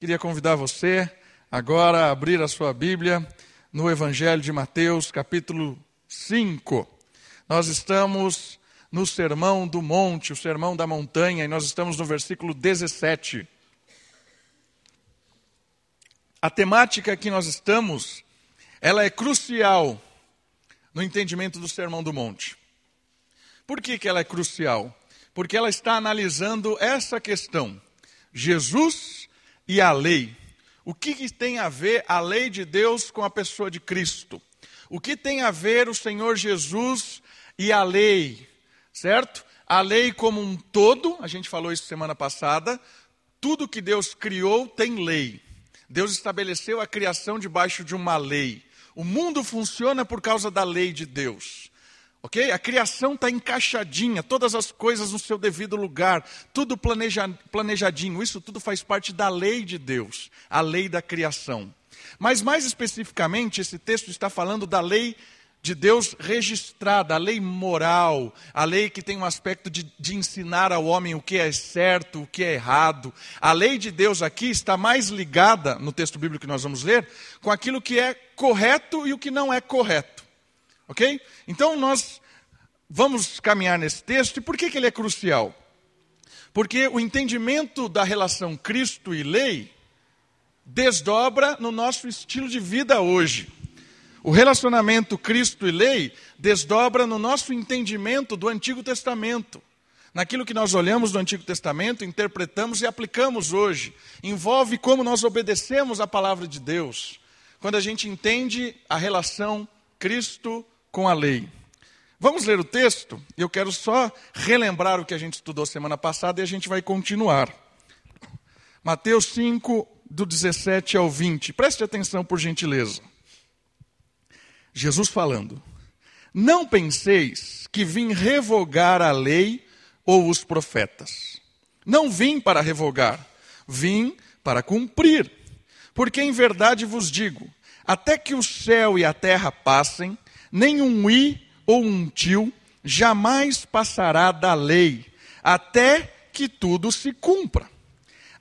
Queria convidar você agora a abrir a sua Bíblia no Evangelho de Mateus, capítulo 5. Nós estamos no Sermão do Monte, o Sermão da Montanha, e nós estamos no versículo 17. A temática que nós estamos, ela é crucial no entendimento do Sermão do Monte. Por que, que ela é crucial? Porque ela está analisando essa questão. Jesus e a lei. O que, tem a ver a lei de Deus com a pessoa de Cristo? O que tem a ver o Senhor Jesus e a lei? Certo? A lei como um todo, a gente falou isso semana passada, tudo que Deus criou tem lei. Deus estabeleceu a criação debaixo de uma lei. O mundo funciona por causa da lei de Deus. Ok? A criação está encaixadinha, todas as coisas no seu devido lugar, tudo planeja, planejadinho. Isso tudo faz parte da lei de Deus, a lei da criação. Mas mais especificamente, esse texto está falando da lei de Deus registrada, a lei moral, a lei que tem um aspecto de, de, ensinar ao homem o que é certo, o que é errado. A lei de Deus aqui está mais ligada, no texto bíblico que nós vamos ler, com aquilo que é correto e o que não é correto. Ok? Então nós vamos caminhar nesse texto e por que, que ele é crucial? Porque o entendimento da relação Cristo e lei desdobra no nosso estilo de vida hoje. O relacionamento Cristo e lei desdobra no nosso entendimento do Antigo Testamento. Naquilo que nós olhamos do Antigo Testamento, interpretamos e aplicamos hoje. Envolve como nós obedecemos a palavra de Deus. Quando a gente entende a relação Cristo com a lei. Vamos ler o texto? Eu quero só relembrar o que a gente estudou semana passada e a gente vai continuar. Mateus 5, do 17 ao 20. Preste atenção, por gentileza. Jesus falando: Não penseis que vim revogar a lei ou os profetas. Não vim para revogar, vim para cumprir. Porque em verdade vos digo: até que o céu e a terra passem, nem um i ou um tio jamais passará da lei, até que tudo se cumpra.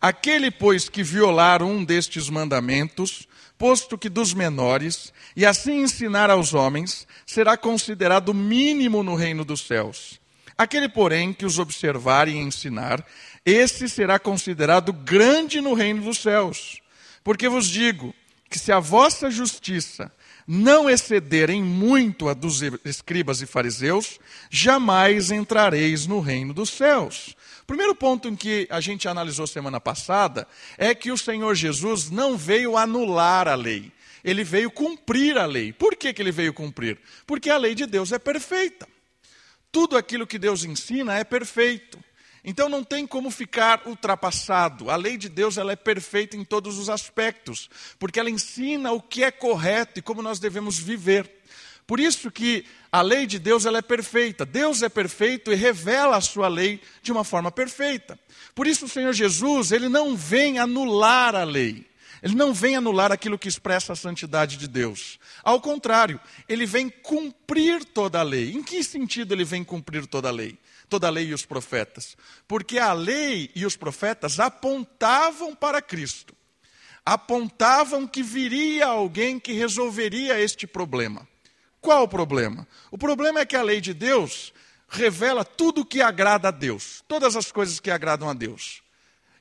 Aquele, pois, que violar um destes mandamentos, posto que dos menores, e assim ensinar aos homens, será considerado mínimo no reino dos céus. Aquele, porém, que os observar e ensinar, esse será considerado grande no reino dos céus. Porque vos digo que se a vossa justiça não excederem muito a dos escribas e fariseus, jamais entrareis no reino dos céus. Primeiro ponto em que a gente analisou semana passada é que o Senhor Jesus não veio anular a lei, ele veio cumprir a lei. Por que, que ele veio cumprir? Porque a lei de Deus é perfeita. Tudo aquilo que Deus ensina é perfeito. Então não tem como ficar ultrapassado. A lei de Deus ela é perfeita em todos os aspectos, porque ela ensina o que é correto e como nós devemos viver. Por isso que a lei de Deus ela é perfeita. Deus é perfeito e revela a sua lei de uma forma perfeita. Por isso o Senhor Jesus, ele não vem anular a lei. Ele não vem anular aquilo que expressa a santidade de Deus. Ao contrário, ele vem cumprir toda a lei. Em que sentido ele vem cumprir toda a lei? Toda a lei e os profetas? Porque a lei e os profetas apontavam para Cristo. Apontavam que viria alguém que resolveria este problema. Qual o problema? O problema é que a lei de Deus revela tudo o que agrada a Deus, todas as coisas que agradam a Deus.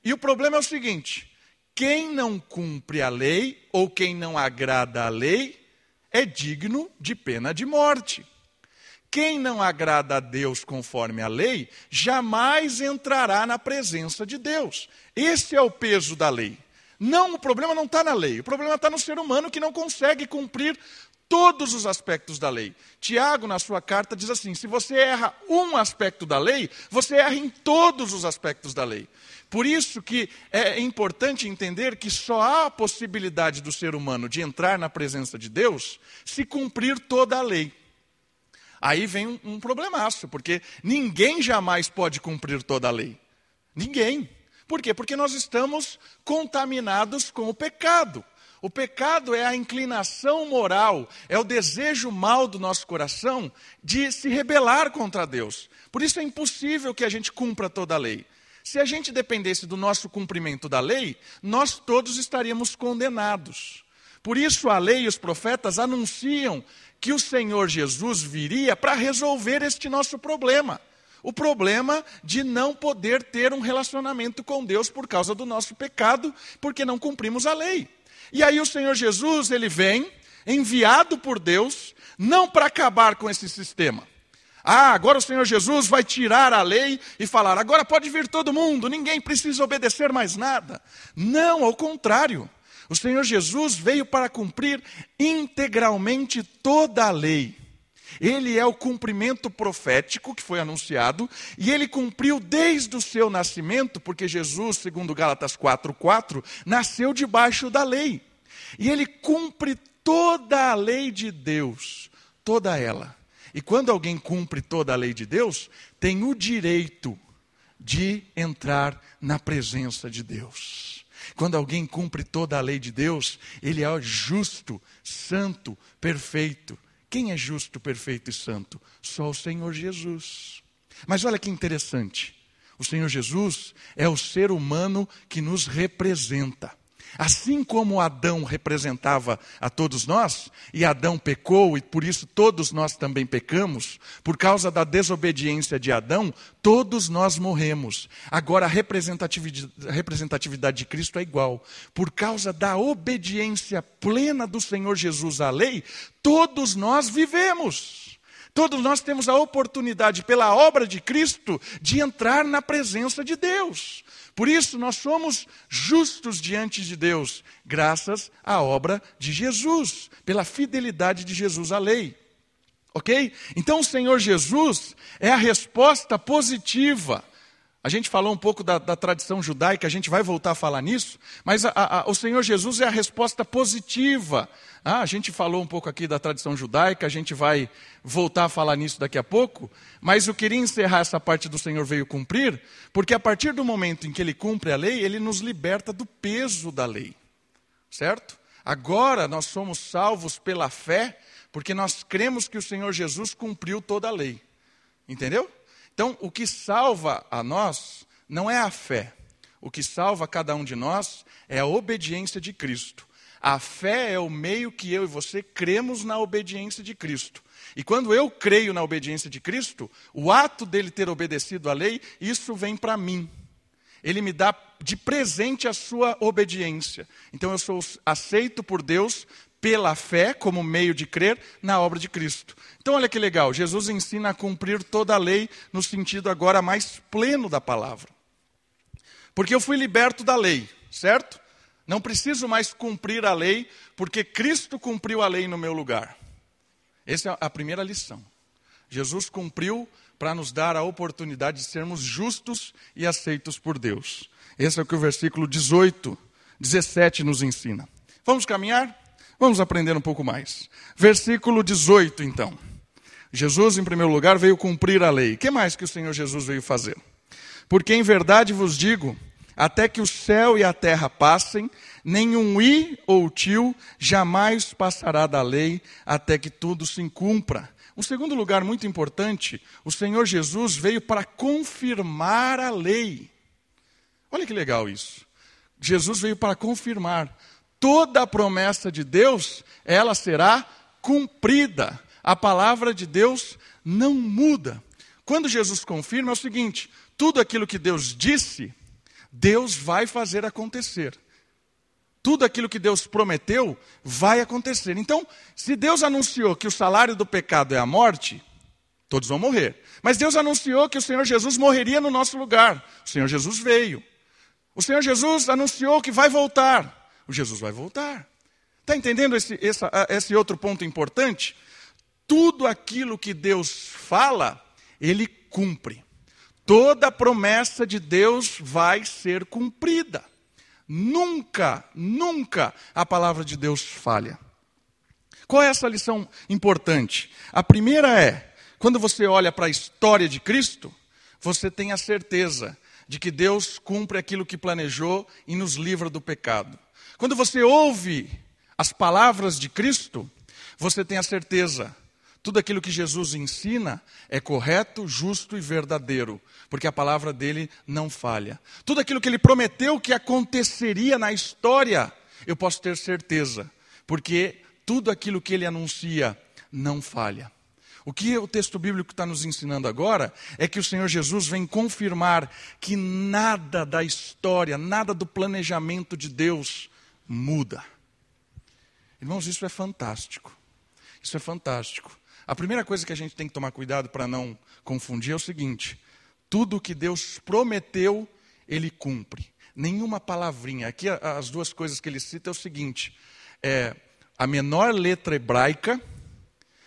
E o problema é o seguinte: quem não cumpre a lei ou quem não agrada a lei é digno de pena de morte. Quem não agrada a Deus conforme a lei, jamais entrará na presença de Deus. Esse é o peso da lei. Não, o problema não está na lei, o problema está no ser humano que não consegue cumprir todos os aspectos da lei. Tiago, na sua carta, diz assim: se você erra um aspecto da lei, você erra em todos os aspectos da lei. Por isso que é importante entender que só há a possibilidade do ser humano de entrar na presença de Deus se cumprir toda a lei. Aí vem um, um problemaço, porque ninguém jamais pode cumprir toda a lei. Ninguém. Por quê? Porque nós estamos contaminados com o pecado. O pecado é a inclinação moral, é o desejo mal do nosso coração de se rebelar contra Deus. Por isso é impossível que a gente cumpra toda a lei. Se a gente dependesse do nosso cumprimento da lei, nós todos estaríamos condenados. Por isso a lei e os profetas anunciam que o Senhor Jesus viria para resolver este nosso problema. O problema de não poder ter um relacionamento com Deus por causa do nosso pecado, porque não cumprimos a lei. E aí o Senhor Jesus, ele vem enviado por Deus, não para acabar com esse sistema. Ah, agora o Senhor Jesus vai tirar a lei e falar: agora pode vir todo mundo, ninguém precisa obedecer mais nada. Não, ao contrário. O Senhor Jesus veio para cumprir integralmente toda a lei. Ele é o cumprimento profético que foi anunciado, e ele cumpriu desde o seu nascimento, porque Jesus, segundo Gálatas 4:4, nasceu debaixo da lei. E ele cumpre toda a lei de Deus, toda ela. E quando alguém cumpre toda a lei de Deus, tem o direito de entrar na presença de Deus. Quando alguém cumpre toda a lei de Deus, ele é justo, santo, perfeito. Quem é justo, perfeito e santo? Só o Senhor Jesus. Mas olha que interessante. O Senhor Jesus é o ser humano que nos representa. Assim como Adão representava a todos nós, e Adão pecou, e por isso todos nós também pecamos, por causa da desobediência de Adão, todos nós morremos. Agora a representatividade, de Cristo é igual. Por causa da obediência plena do Senhor Jesus à lei, todos nós vivemos. Todos nós temos a oportunidade, pela obra de Cristo, de entrar na presença de Deus. Por isso, nós somos justos diante de Deus, graças à obra de Jesus, pela fidelidade de Jesus à lei. Ok? Então, o Senhor Jesus é a resposta positiva a gente falou um pouco da, da, tradição judaica, a gente vai voltar a falar nisso, mas a, a, o Senhor Jesus é a resposta positiva. Ah, a gente falou um pouco aqui da tradição judaica, a gente vai voltar a falar nisso daqui a pouco, mas eu queria encerrar essa parte do Senhor veio cumprir, porque a partir do momento em que ele cumpre a lei, ele nos liberta do peso da lei, certo? Agora nós somos salvos pela fé, porque nós cremos que o Senhor Jesus cumpriu toda a lei, entendeu? Então, o que salva a nós não é a fé. O que salva cada um de nós é a obediência de Cristo. A fé é o meio que eu e você cremos na obediência de Cristo. E quando eu creio na obediência de Cristo, o ato dele ter obedecido à lei, isso vem para mim. Ele me dá de presente a sua obediência. Então eu sou aceito por Deus pela fé, como meio de crer na obra de Cristo. Então, olha que legal, Jesus ensina a cumprir toda a lei no sentido agora mais pleno da palavra. Porque eu fui liberto da lei, certo? Não preciso mais cumprir a lei, porque Cristo cumpriu a lei no meu lugar. Essa é a primeira lição. Jesus cumpriu para nos dar a oportunidade de sermos justos e aceitos por Deus. Esse é o que o versículo 18, 17 nos ensina. Vamos caminhar? Vamos aprender um pouco mais. Versículo 18, então. Jesus, em primeiro lugar, veio cumprir a lei. O que mais que o Senhor Jesus veio fazer? Porque em verdade vos digo, até que o céu e a terra passem, nenhum i ou tio jamais passará da lei, até que tudo se cumpra. Um segundo lugar muito importante, o Senhor Jesus veio para confirmar a lei. Olha que legal isso. Jesus veio para confirmar toda a promessa de Deus, ela será cumprida. A palavra de Deus não muda. Quando Jesus confirma é o seguinte: tudo aquilo que Deus disse, Deus vai fazer acontecer. Tudo aquilo que Deus prometeu vai acontecer. Então, se Deus anunciou que o salário do pecado é a morte, todos vão morrer. Mas Deus anunciou que o Senhor Jesus morreria no nosso lugar. O Senhor Jesus veio. O Senhor Jesus anunciou que vai voltar o Jesus vai voltar. Está entendendo esse, esse, esse outro ponto importante? Tudo aquilo que Deus fala, Ele cumpre. Toda promessa de Deus vai ser cumprida. Nunca, nunca a palavra de Deus falha. Qual é essa lição importante? A primeira é: quando você olha para a história de Cristo, você tem a certeza de que Deus cumpre aquilo que planejou e nos livra do pecado. Quando você ouve as palavras de Cristo, você tem a certeza, Tudo aquilo que Jesus ensina é correto, justo e verdadeiro, porque a palavra dele não falha. Tudo aquilo que ele prometeu que aconteceria na história, eu posso ter certeza, porque tudo aquilo que ele anuncia não falha. O que o texto bíblico está nos ensinando agora é que o Senhor Jesus vem confirmar que nada da história, nada do planejamento de Deus muda. Irmãos, isso é fantástico. Isso é fantástico. A primeira coisa que a gente tem que tomar cuidado para não confundir é o seguinte: tudo que Deus prometeu, Ele cumpre. Nenhuma palavrinha. Aqui as duas coisas que ele cita é o seguinte: é a menor letra hebraica,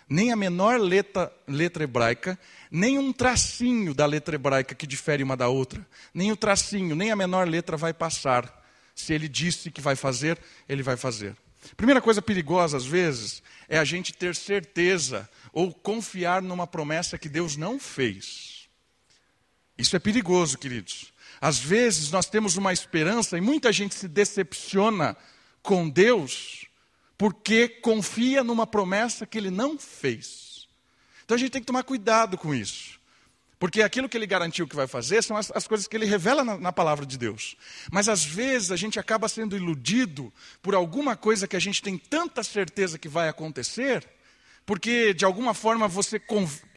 nem a menor letra, letra hebraica, nem um tracinho da letra hebraica que difere uma da outra, nem o tracinho, nem a menor letra vai passar. Se ele disse que vai fazer, ele vai fazer. Primeira coisa perigosa, às vezes, é a gente ter certeza ou confiar numa promessa que Deus não fez. Isso é perigoso, queridos. Às vezes nós temos uma esperança e muita gente se decepciona com Deus porque confia numa promessa que ele não fez. Então a gente tem que tomar cuidado com isso. Porque aquilo que ele garantiu que vai fazer são as, as coisas que ele revela na, na, palavra de Deus. Mas às vezes a gente acaba sendo iludido por alguma coisa que a gente tem tanta certeza que vai acontecer, porque de alguma forma você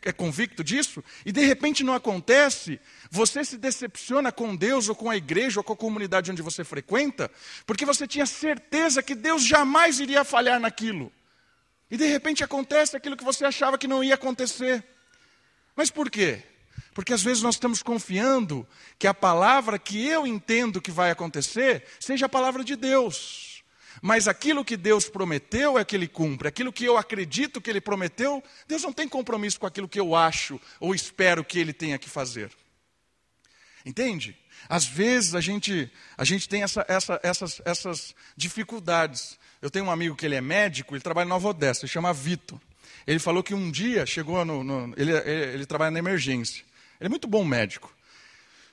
é convicto disso, e de repente não acontece, você se decepciona com Deus ou com a igreja ou com a comunidade onde você frequenta, porque você tinha certeza que Deus jamais iria falhar naquilo. E de repente acontece aquilo que você achava que não ia acontecer. Mas por quê? Porque às vezes nós estamos confiando que a palavra que eu entendo que vai acontecer seja a palavra de Deus. Mas aquilo que Deus prometeu é que Ele cumpre. Aquilo que eu acredito que Ele prometeu, Deus não tem compromisso com aquilo que eu acho ou espero que Ele tenha que fazer. Entende? Às vezes a gente, a gente tem essa, essa, essas, essas dificuldades. Eu tenho um amigo que ele é médico, ele trabalha em Nova Odessa, ele chama Vitor. Ele falou que um dia chegou no. no ele, ele, ele trabalha na emergência. Ele é muito bom médico.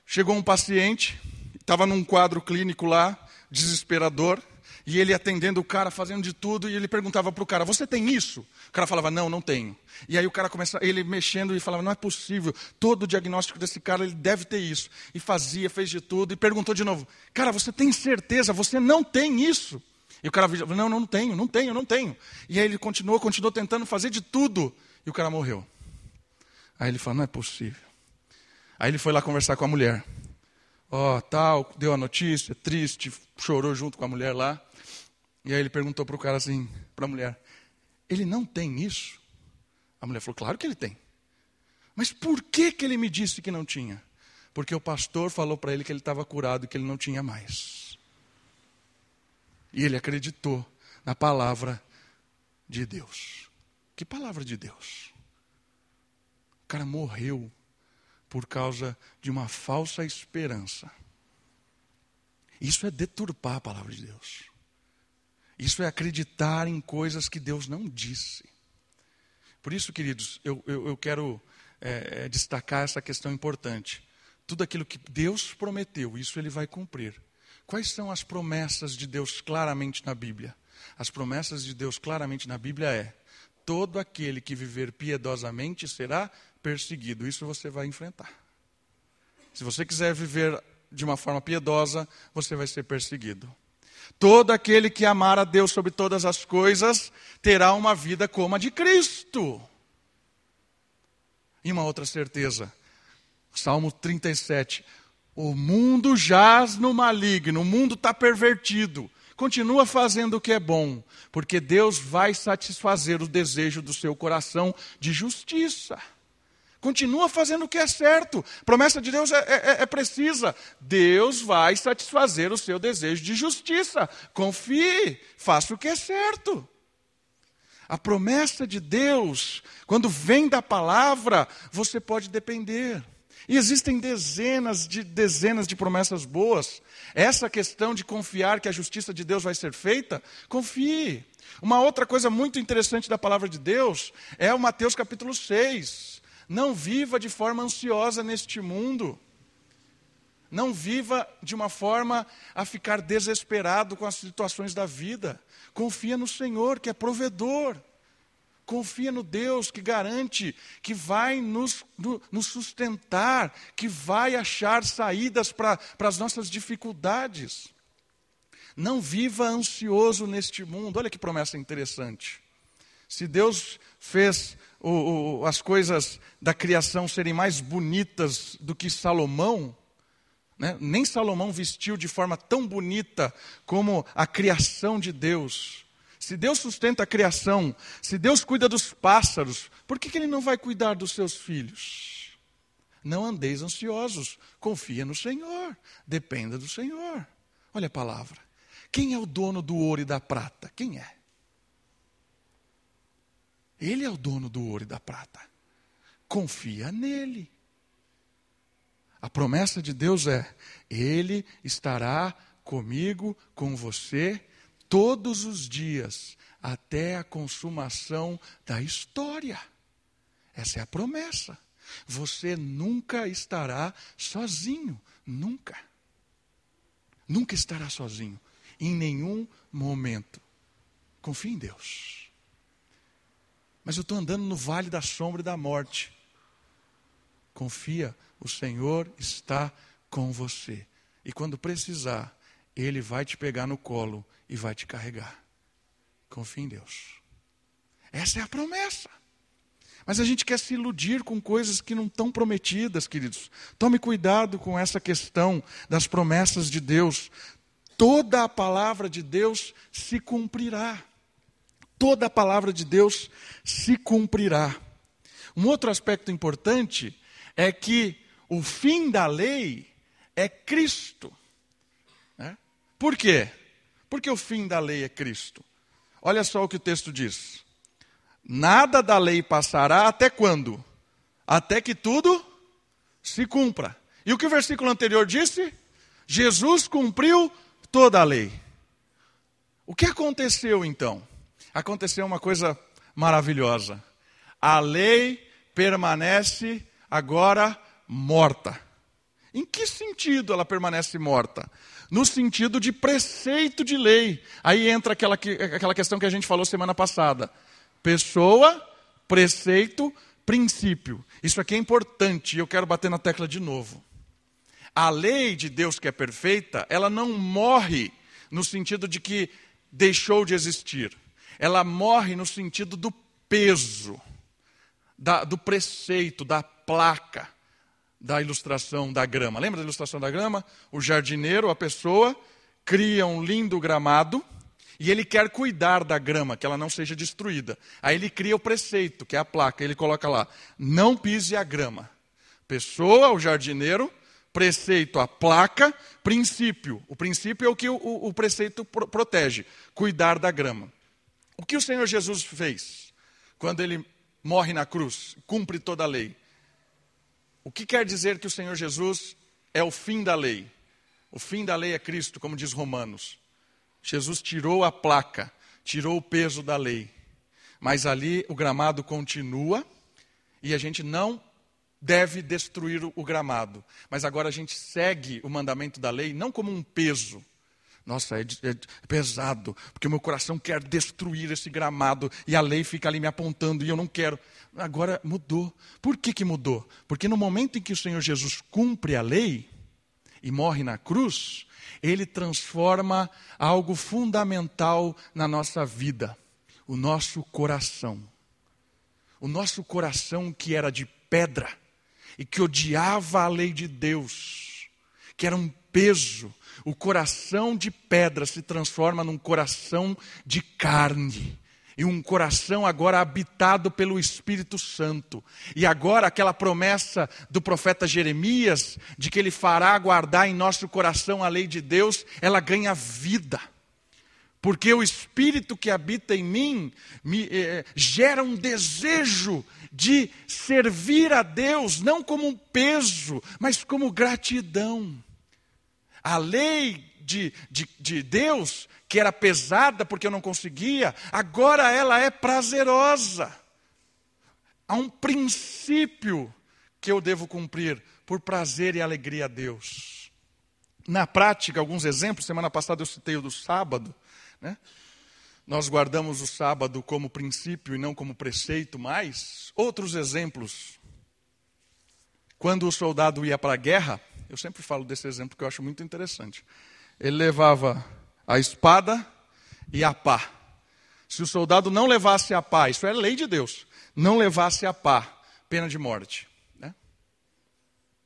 Chegou um paciente, estava num quadro clínico lá, desesperador, e ele atendendo o cara, fazendo de tudo, e ele perguntava para o cara: Você tem isso? O cara falava: Não, não tenho. E aí o cara começava, ele mexendo e falava: Não é possível, todo o diagnóstico desse cara, ele deve ter isso. E fazia, fez de tudo, e perguntou de novo: Cara, você tem certeza? Você não tem isso? E o cara falou: Não, não tenho, não tenho, não tenho. E aí ele continuou, continuou tentando fazer de tudo, e o cara morreu. Aí ele falou: Não é possível. Aí ele foi lá conversar com a mulher. Ó, oh, tal, deu a notícia, triste, chorou junto com a mulher lá. E aí ele perguntou para o cara assim, para a mulher: Ele não tem isso? A mulher falou: Claro que ele tem. Mas por que, que ele me disse que não tinha? Porque o pastor falou para ele que ele estava curado e que ele não tinha mais. E ele acreditou na palavra de Deus. Que palavra de Deus? O cara morreu por causa de uma falsa esperança. Isso é deturpar a palavra de Deus. Isso é acreditar em coisas que Deus não disse. Por isso, queridos, eu, eu, eu quero é, é, destacar essa questão importante. Tudo aquilo que Deus prometeu, isso ele vai cumprir. Quais são as promessas de Deus claramente na Bíblia? As promessas de Deus claramente na Bíblia é: todo aquele que viver piedosamente será perseguido. Isso você vai enfrentar. Se você quiser viver de uma forma piedosa, você vai ser perseguido. Todo aquele que amar a Deus sobre todas as coisas terá uma vida como a de Cristo. E uma outra certeza, Salmo 37. O mundo jaz no maligno, o mundo está pervertido. Continua fazendo o que é bom, porque Deus vai satisfazer o desejo do seu coração de justiça. Continua fazendo o que é certo. Promessa de Deus é, é, é, precisa. Deus vai satisfazer o seu desejo de justiça. Confie, faça o que é certo. A promessa de Deus, quando vem da palavra, você pode depender. E existem dezenas de dezenas de promessas boas. Essa questão de confiar que a justiça de Deus vai ser feita, confie. Uma outra coisa muito interessante da palavra de Deus é o Mateus capítulo 6. Não viva de forma ansiosa neste mundo. Não viva de uma forma a ficar desesperado com as situações da vida. Confia no Senhor, que é provedor. confia no Deus que garante, que vai nos, no, nos sustentar, que vai achar saídas para as nossas dificuldades. Não viva ansioso neste mundo. Olha que promessa interessante. Se Deus fez o, o, as coisas da criação serem mais bonitas do que Salomão, né? nem Salomão vestiu de forma tão bonita como a criação de Deus. Se Deus sustenta a criação, se Deus cuida dos pássaros, por que, que Ele não vai cuidar dos seus filhos? Não andeis ansiosos, confia no Senhor, dependa do Senhor. Olha a palavra. Quem é o dono do ouro e da prata? Quem é? Ele é o dono do ouro e da prata. Confia nele. A promessa de Deus é: Ele estará comigo, com você, todos os dias, até a consumação da história. Essa é a promessa. Você nunca estará sozinho, nunca. Nunca estará sozinho em nenhum momento. Confie em Deus. Mas eu estou andando no vale da sombra e da morte. Confia, o Senhor está com você. E quando precisar, Ele vai te pegar no colo e vai te carregar. Confie em Deus. Essa é a promessa. Mas a gente quer se iludir com coisas que não estão prometidas, queridos. Tome cuidado com essa questão das promessas de Deus toda a palavra de Deus se cumprirá. Toda a palavra de Deus se cumprirá. Um outro aspecto importante é que o fim da lei é Cristo. Né? Por quê? Porque o fim da lei é Cristo. Olha só o que o texto diz: Nada da lei passará até quando? Até que tudo se cumpra. E o que o versículo anterior disse? Jesus cumpriu toda a lei. O que aconteceu então? Aconteceu uma coisa maravilhosa. A lei permanece agora morta. Em que sentido ela permanece morta? No sentido de preceito de lei. Aí entra aquela, aquela questão que a gente falou semana passada: pessoa, preceito, princípio. Isso aqui é importante e eu quero bater na tecla de novo. A lei de Deus que é perfeita, ela não morre no sentido de que deixou de existir. Ela morre no sentido do peso, da, do preceito, da placa, da ilustração da grama. Lembra da ilustração da grama? O jardineiro, a pessoa, cria um lindo gramado e ele quer cuidar da grama, que ela não seja destruída. Aí ele cria o preceito, que é a placa, ele coloca lá: não pise a grama. Pessoa, o jardineiro, Preceito, a placa, princípio. O princípio é o que o, o, preceito pro, protege, cuidar da grama. O que o Senhor Jesus fez quando ele morre na cruz, cumpre toda a lei? O que quer dizer que o Senhor Jesus é o fim da lei? O fim da lei é Cristo, como diz Romanos. Jesus tirou a placa, tirou o peso da lei. Mas ali o gramado continua e a gente não deve destruir o gramado. Mas agora a gente segue o mandamento da lei não como um peso. Nossa, é, é, pesado, porque o meu coração quer destruir esse gramado e a lei fica ali me apontando e eu não quero. Agora mudou. Por que, que mudou? Porque no momento em que o Senhor Jesus cumpre a lei e morre na cruz, ele transforma algo fundamental na nossa vida: o nosso coração. O nosso coração que era de pedra e que odiava a lei de Deus, que era um peso, o coração de pedra se transforma num coração de carne. E um coração agora habitado pelo Espírito Santo. E agora aquela promessa do profeta Jeremias, de que ele fará guardar em nosso coração a lei de Deus, ela ganha vida porque o Espírito que habita em mim me eh, gera um desejo de servir a Deus, não como um peso, mas como gratidão. A lei de, de, de Deus, que era pesada porque eu não conseguia, agora ela é prazerosa. Há um princípio que eu devo cumprir por prazer e alegria a Deus. Na prática, alguns exemplos, semana passada eu citei o do sábado. Né? nós guardamos o sábado como princípio e não como preceito mais. Outros exemplos. Quando o soldado ia para a guerra, eu sempre falo desse exemplo que eu acho muito interessante. Ele levava a espada e a pá. Se o soldado não levasse a pá, isso é lei de Deus, não levasse a pá, pena de morte. Né?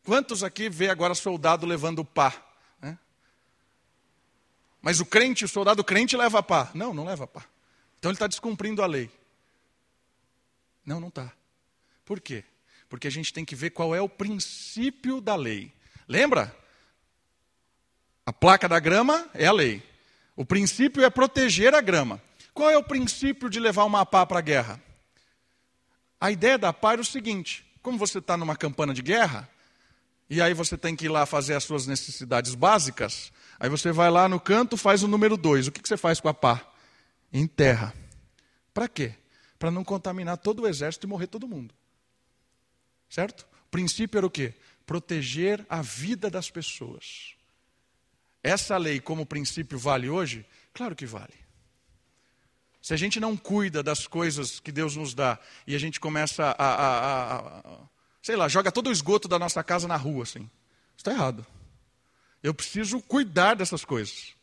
Quantos aqui vê agora soldado levando pá? Né? Mas o crente, o soldado crente leva pá. Não, não leva pá. Então ele está descumprindo a lei. Não, não está. Por quê? Porque a gente tem que ver qual é o princípio da lei. Lembra? A placa da grama é a lei. O princípio é proteger a grama. Qual é o princípio de levar uma pá para a guerra? A ideia da pá era o seguinte: como você está numa campana de guerra, e aí você tem que ir lá fazer as suas necessidades básicas, aí você vai lá no canto, faz o número dois. O que, que você faz com a pá? Enterra. Para quê? Para não contaminar todo o exército e morrer todo mundo. Certo? O princípio era o quê? Proteger a vida das pessoas. Essa lei, como princípio, vale hoje? Claro que vale. Se a gente não cuida das coisas que Deus nos dá e a gente começa a, a, a, a sei lá, joga todo o esgoto da nossa casa na rua, assim, está errado. Eu preciso cuidar dessas coisas.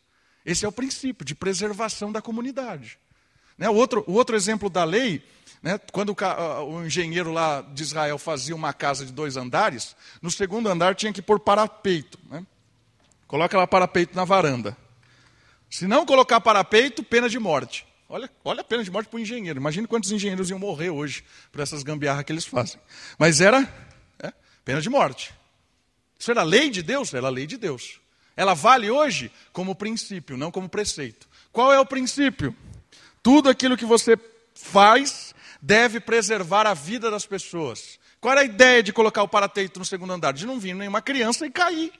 Esse é o princípio de preservação da comunidade. Né? O, outro, o outro exemplo da lei, né, quando o, o engenheiro lá de Israel fazia uma casa de dois andares, no segundo andar tinha que pôr parapeito. Né? Coloca lá parapeito na varanda. Se não colocar parapeito, pena de morte. Olha, olha a pena de morte para o engenheiro. Imagina quantos engenheiros iam morrer hoje por essas gambiarras que eles fazem. Mas era é, pena de morte. Isso era lei de Deus? Era lei de Deus. Ela vale hoje como princípio, não como preceito. Qual é o princípio? Tudo aquilo que você faz deve preservar a vida das pessoas. Qual era a ideia de colocar o parapeito no segundo andar? De não vir nenhuma criança e cair.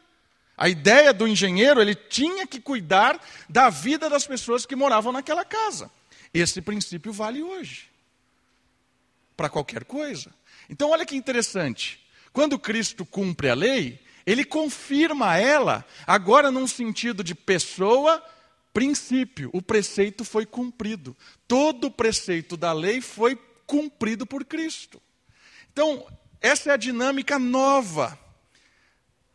A ideia do engenheiro, ele tinha que cuidar da vida das pessoas que moravam naquela casa. Esse princípio vale hoje. Para qualquer coisa. Então, olha que interessante. Quando Cristo cumpre a lei, ele confirma ela, agora num sentido de pessoa, princípio. O preceito foi cumprido. Todo o preceito da lei foi cumprido por Cristo. Então, essa é a dinâmica nova.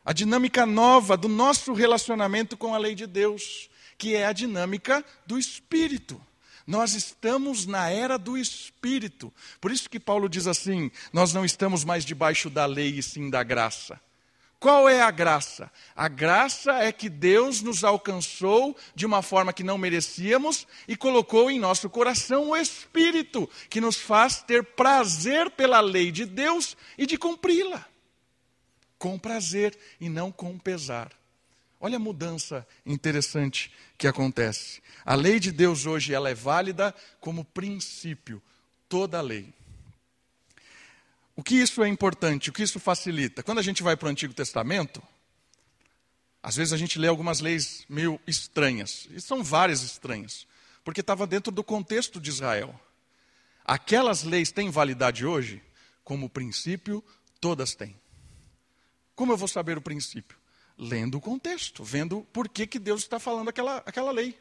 A dinâmica nova do nosso relacionamento com a lei de Deus, que é a dinâmica do Espírito. Nós estamos na era do Espírito. Por isso que Paulo diz assim: nós não estamos mais debaixo da lei e sim da graça. Qual é a graça? A graça é que Deus nos alcançou de uma forma que não merecíamos e colocou em nosso coração o Espírito, que nos faz ter prazer pela lei de Deus e de cumpri-la. Com prazer e não com pesar. Olha a mudança interessante que acontece. A lei de Deus hoje ela é válida como princípio, toda a lei. O que isso é importante? O que isso facilita? Quando a gente vai para o Antigo Testamento, às vezes a gente lê algumas leis meio estranhas, e são várias estranhas, porque estava dentro do contexto de Israel. Aquelas leis têm validade hoje? Como princípio, todas têm. Como eu vou saber o princípio? lendo o contexto, vendo por que, que Deus está falando aquela, aquela lei.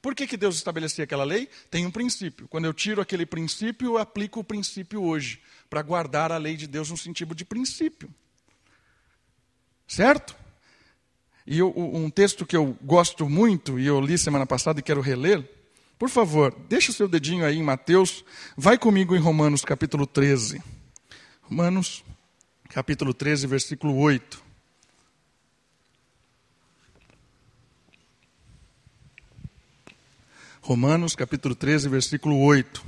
Por que, que Deus estabelecia aquela lei? Tem um princípio. Quando eu tiro aquele princípio, eu aplico o princípio hoje, para guardar a lei de Deus no sentido de princípio. Certo? E eu, um texto que eu gosto muito, e eu li semana passada e quero reler, por favor, deixa o seu dedinho aí em Mateus, vai comigo em Romanos capítulo 13. Romanos capítulo 13, versículo 8. Romanos capítulo 13, versículo 8.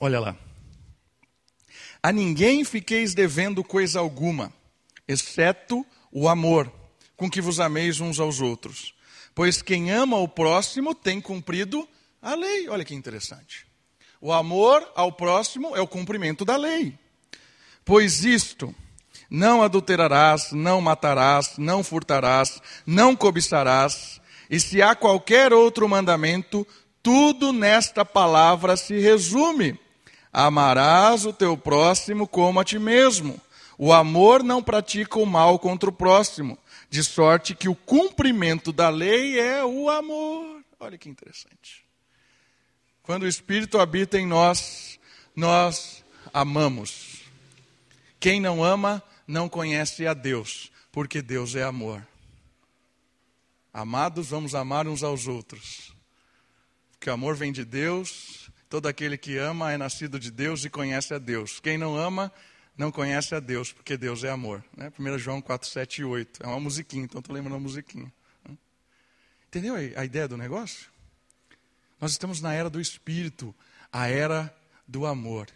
Olha lá. A ninguém fiqueis devendo coisa alguma, exceto o amor, com que vos ameis uns aos outros. Pois quem ama o próximo tem cumprido a lei. Olha que interessante. O amor ao próximo é o cumprimento da lei. Pois isto, não adulterarás, não matarás, não furtarás, não cobiçarás, e se há qualquer outro mandamento, tudo nesta palavra se resume: Amarás o teu próximo como a ti mesmo. O amor não pratica o mal contra o próximo, de sorte que o cumprimento da lei é o amor. Olha que interessante. Quando o Espírito habita em nós, nós amamos. Quem não ama não conhece a Deus, porque Deus é amor. Amados, vamos amar uns aos outros. Porque o amor vem de Deus, todo aquele que ama é nascido de Deus e conhece a Deus. Quem não ama, não conhece a Deus, porque Deus é amor. Né? 1 João 4, 7 e 8. É uma musiquinha, então estou lembrando a musiquinha. Entendeu a ideia do negócio? Nós estamos na era do Espírito, a era do amor.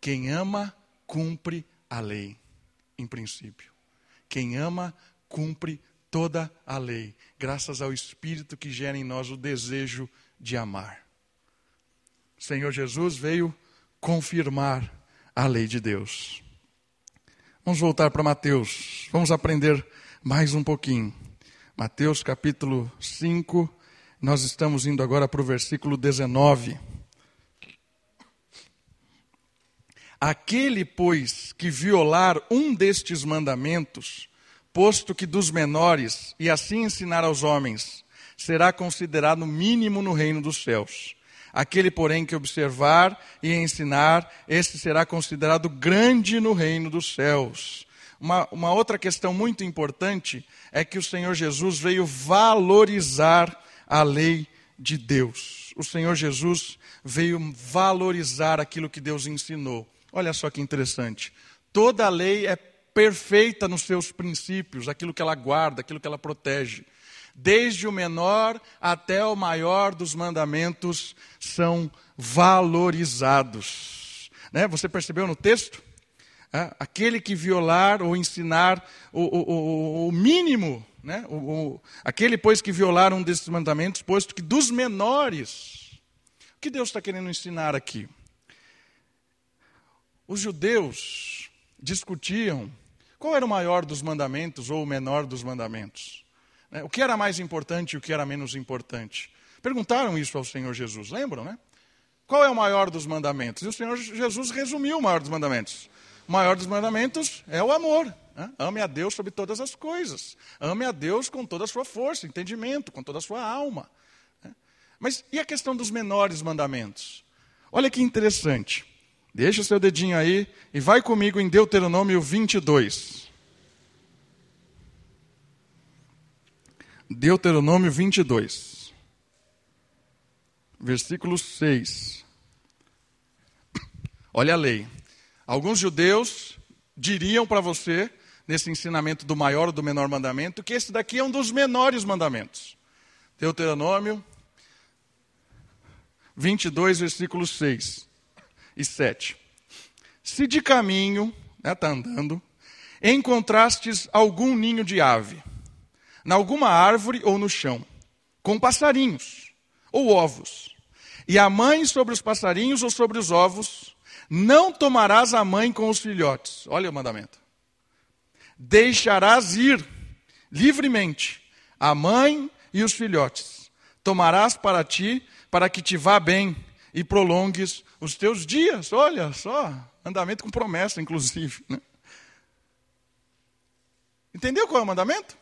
Quem ama, cumpre a lei, em princípio. Quem ama, cumpre toda a lei, graças ao Espírito que gera em nós o desejo de amar. O Senhor Jesus veio confirmar a lei de Deus. Vamos voltar para Mateus, vamos aprender mais um pouquinho. Mateus capítulo 5, nós estamos indo agora para o versículo 19. Aquele, pois, que violar um destes mandamentos, posto que dos menores, e assim ensinar aos homens, será considerado mínimo no reino dos céus. Aquele, porém, que observar e ensinar, esse será considerado grande no reino dos céus. Uma, uma outra questão muito importante é que o Senhor Jesus veio valorizar a lei de Deus. O Senhor Jesus veio valorizar aquilo que Deus ensinou. Olha só que interessante. Toda a lei é perfeita nos seus princípios, aquilo que ela guarda, aquilo que ela protege. Desde o menor até o maior dos mandamentos são valorizados. Né? Você percebeu no texto? Aquele que violar ou ensinar o, o, o mínimo, né? o, aquele, pois, que violar um desses mandamentos, posto que dos menores. O que Deus está querendo ensinar aqui? Os judeus discutiam qual era o maior dos mandamentos ou o menor dos mandamentos? Né? O que era mais importante e o que era menos importante? Perguntaram isso ao Senhor Jesus, lembram, né? Qual é o maior dos mandamentos? E o Senhor Jesus resumiu o maior dos mandamentos. O maior dos mandamentos é o amor. Né? Ame a Deus sobre todas as coisas. Ame a Deus com toda a sua força, entendimento, com toda a sua alma. Né? Mas e a questão dos menores mandamentos? Olha que interessante. Deixa o seu dedinho aí e vai comigo em Deuteronômio 22. Deuteronômio 22, versículo 6. Olha a lei. Alguns judeus diriam para você, nesse ensinamento do maior ou do menor mandamento, que esse daqui é um dos menores mandamentos. Deuteronômio 22, versículo 6 e 7. Se de caminho, está né, tá andando, encontrastes algum ninho de ave, na alguma árvore ou no chão, com passarinhos ou ovos, e a mãe sobre os passarinhos ou sobre os ovos, não tomarás a mãe com os filhotes. Olha o mandamento. Deixarás ir livremente a mãe e os filhotes. Tomarás para ti, para que te vá bem e prolongues os teus dias. Olha só, mandamento com promessa, inclusive. Né? Entendeu qual é o mandamento?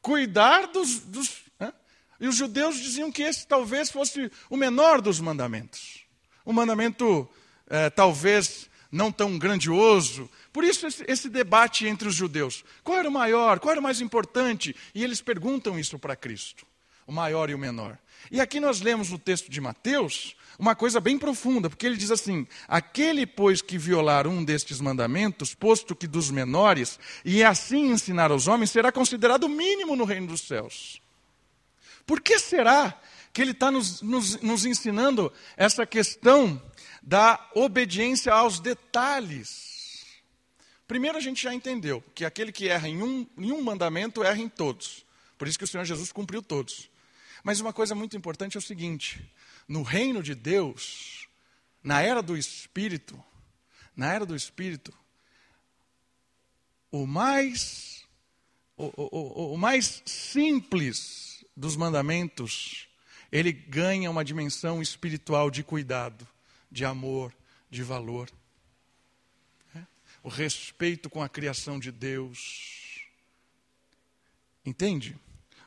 Cuidar dos. dos né? E os judeus diziam que esse talvez fosse o menor dos mandamentos. Um mandamento é, talvez não tão grandioso. Por isso, esse, esse debate entre os judeus: qual era o maior, qual era o mais importante? E eles perguntam isso para Cristo: o maior e o menor. E aqui nós lemos no texto de Mateus uma coisa bem profunda, porque ele diz assim: aquele, pois, que violar um destes mandamentos, posto que dos menores, e assim ensinar aos homens, será considerado mínimo no reino dos céus. Por que será que ele está nos, nos, nos ensinando essa questão da obediência aos detalhes? Primeiro, a gente já entendeu que aquele que erra em um, em um mandamento erra em todos. Por isso que o Senhor Jesus cumpriu todos. Mas uma coisa muito importante é o seguinte: no reino de Deus, na era do Espírito, na era do Espírito, o mais, o, o, o mais simples dos mandamentos, ele ganha uma dimensão espiritual de cuidado, de amor, de valor. É? O respeito com a criação de Deus. Entende?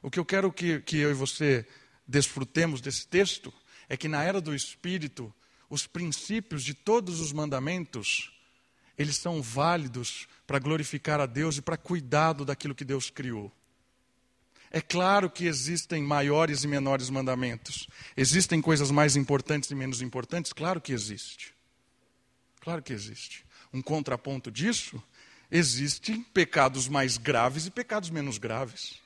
O que eu quero que, que eu e você desfrutemos desse texto é que na era do Espírito, os princípios de todos os mandamentos, eles são válidos para glorificar a Deus e para cuidado daquilo que Deus criou. É claro que existem maiores e menores mandamentos. Existem coisas mais importantes e menos importantes? Claro que existe. Claro que existe. Um contraponto disso, existem pecados mais graves e pecados menos graves.